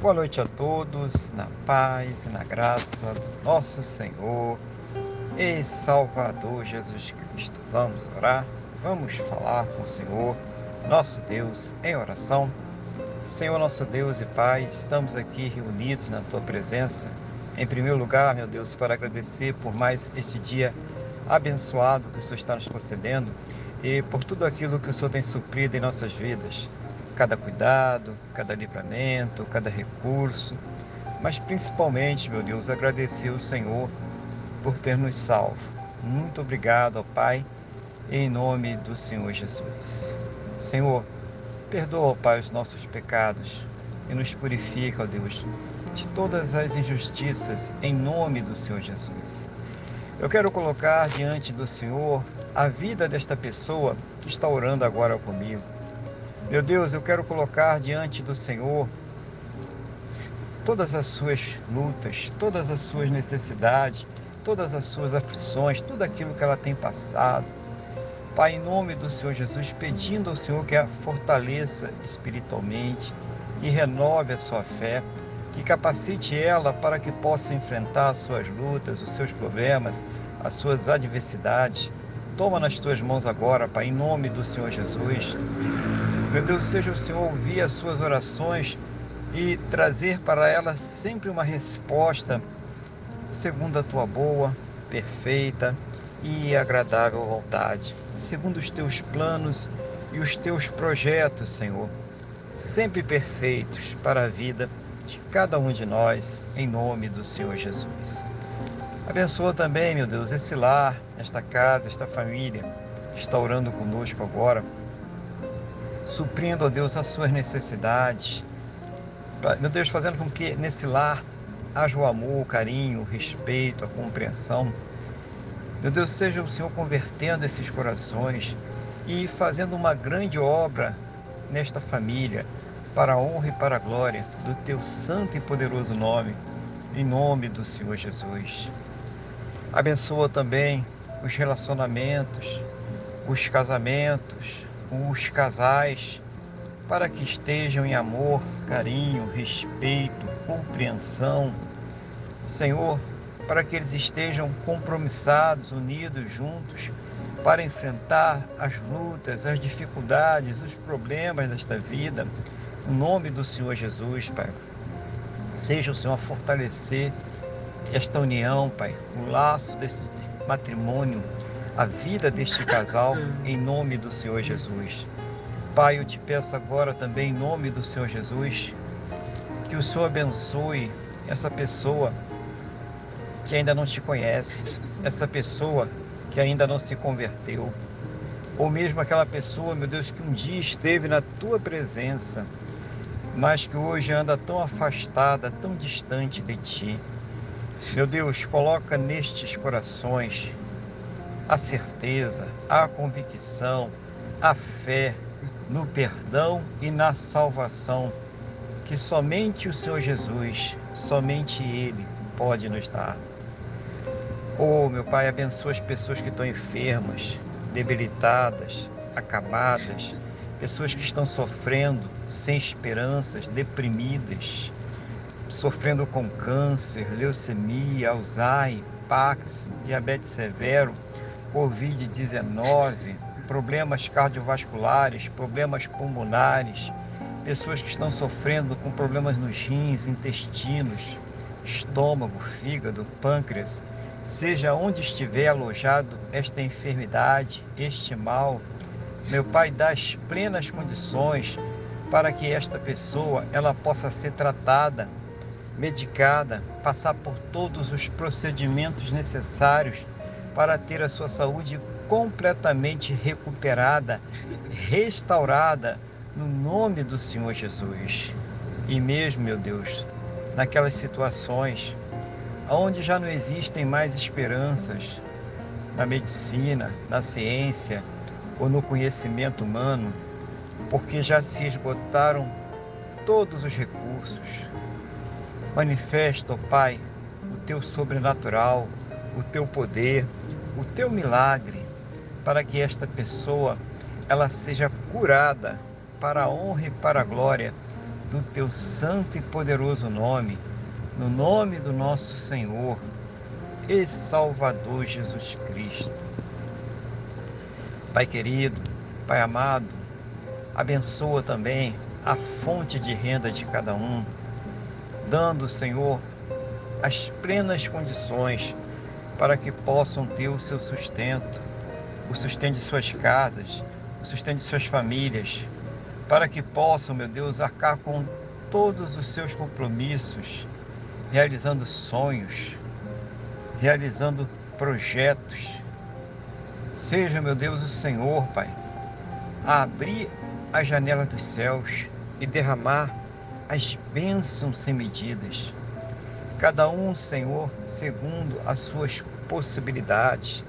Boa noite a todos, na paz e na graça do nosso Senhor e Salvador Jesus Cristo. Vamos orar, vamos falar com o Senhor, nosso Deus, em oração. Senhor, nosso Deus e Pai, estamos aqui reunidos na Tua presença. Em primeiro lugar, meu Deus, para agradecer por mais este dia abençoado que o Senhor está nos concedendo e por tudo aquilo que o Senhor tem suprido em nossas vidas cada cuidado, cada livramento, cada recurso, mas principalmente, meu Deus, agradecer ao Senhor por ter nos salvo. Muito obrigado, ó Pai, em nome do Senhor Jesus. Senhor, perdoa, ó Pai, os nossos pecados e nos purifica, ó Deus, de todas as injustiças, em nome do Senhor Jesus. Eu quero colocar diante do Senhor a vida desta pessoa que está orando agora comigo. Meu Deus, eu quero colocar diante do Senhor todas as suas lutas, todas as suas necessidades, todas as suas aflições, tudo aquilo que ela tem passado. Pai, em nome do Senhor Jesus, pedindo ao Senhor que a fortaleça espiritualmente, que renove a sua fé, que capacite ela para que possa enfrentar as suas lutas, os seus problemas, as suas adversidades. Toma nas tuas mãos agora, Pai, em nome do Senhor Jesus. Meu Deus, seja o Senhor ouvir as suas orações e trazer para elas sempre uma resposta segundo a tua boa, perfeita e agradável vontade, segundo os teus planos e os teus projetos, Senhor, sempre perfeitos para a vida de cada um de nós, em nome do Senhor Jesus. Abençoa também, meu Deus, esse lar, esta casa, esta família que está orando conosco agora suprindo, ó Deus, as suas necessidades. Meu Deus, fazendo com que nesse lar haja o amor, o carinho, o respeito, a compreensão. Meu Deus, seja o Senhor convertendo esses corações e fazendo uma grande obra nesta família, para a honra e para a glória do teu santo e poderoso nome, em nome do Senhor Jesus. Abençoa também os relacionamentos, os casamentos, os casais para que estejam em amor, carinho, respeito, compreensão. Senhor, para que eles estejam compromissados, unidos, juntos, para enfrentar as lutas, as dificuldades, os problemas desta vida. Em nome do Senhor Jesus, Pai. Seja o Senhor a fortalecer esta união, Pai, o laço desse matrimônio a vida deste casal em nome do Senhor Jesus. Pai, eu te peço agora também em nome do Senhor Jesus que o Senhor abençoe essa pessoa que ainda não te conhece, essa pessoa que ainda não se converteu, ou mesmo aquela pessoa, meu Deus, que um dia esteve na tua presença, mas que hoje anda tão afastada, tão distante de ti. Meu Deus, coloca nestes corações a certeza, a convicção, a fé no perdão e na salvação que somente o Senhor Jesus, somente Ele pode nos dar. Oh, meu Pai, abençoa as pessoas que estão enfermas, debilitadas, acabadas, pessoas que estão sofrendo, sem esperanças, deprimidas, sofrendo com câncer, leucemia, Alzheimer, Parkinson, diabetes severo Covid-19, problemas cardiovasculares, problemas pulmonares, pessoas que estão sofrendo com problemas nos rins, intestinos, estômago, fígado, pâncreas, seja onde estiver alojado esta enfermidade, este mal, meu Pai dá as plenas condições para que esta pessoa ela possa ser tratada, medicada, passar por todos os procedimentos necessários para ter a sua saúde completamente recuperada, restaurada no nome do Senhor Jesus. E mesmo, meu Deus, naquelas situações onde já não existem mais esperanças na medicina, na ciência ou no conhecimento humano, porque já se esgotaram todos os recursos. Manifesta, ó Pai, o teu sobrenatural, o teu poder, o teu milagre, para que esta pessoa ela seja curada para a honra e para a glória do teu santo e poderoso nome, no nome do nosso Senhor e Salvador Jesus Cristo. Pai querido, Pai amado, abençoa também a fonte de renda de cada um, dando, Senhor, as plenas condições para que possam ter o seu sustento, o sustento de suas casas, o sustento de suas famílias, para que possam, meu Deus, arcar com todos os seus compromissos, realizando sonhos, realizando projetos. Seja, meu Deus, o Senhor, Pai, a abrir as janelas dos céus e derramar as bênçãos sem medidas cada um, Senhor, segundo as suas possibilidades,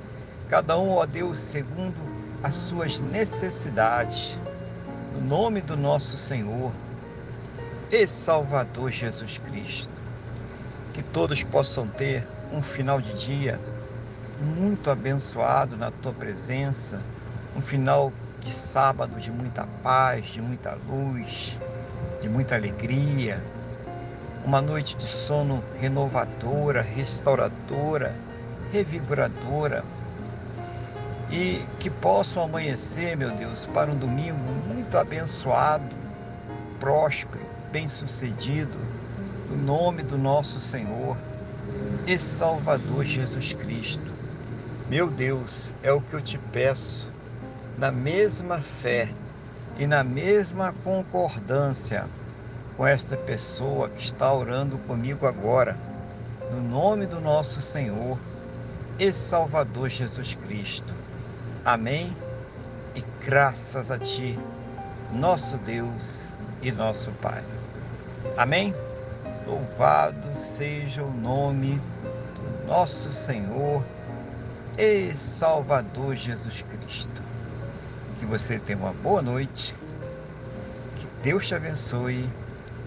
cada um, ó Deus, segundo as suas necessidades, no nome do nosso Senhor e Salvador Jesus Cristo. Que todos possam ter um final de dia muito abençoado na tua presença, um final de sábado de muita paz, de muita luz, de muita alegria uma noite de sono renovadora, restauradora, revigoradora. E que possam amanhecer, meu Deus, para um domingo muito abençoado, próspero, bem-sucedido, no nome do nosso Senhor e Salvador Jesus Cristo. Meu Deus, é o que eu te peço, na mesma fé e na mesma concordância com esta pessoa que está orando comigo agora, no nome do nosso Senhor e Salvador Jesus Cristo. Amém? E graças a Ti, nosso Deus e nosso Pai. Amém? Louvado seja o nome do nosso Senhor e Salvador Jesus Cristo. Que você tenha uma boa noite. Que Deus te abençoe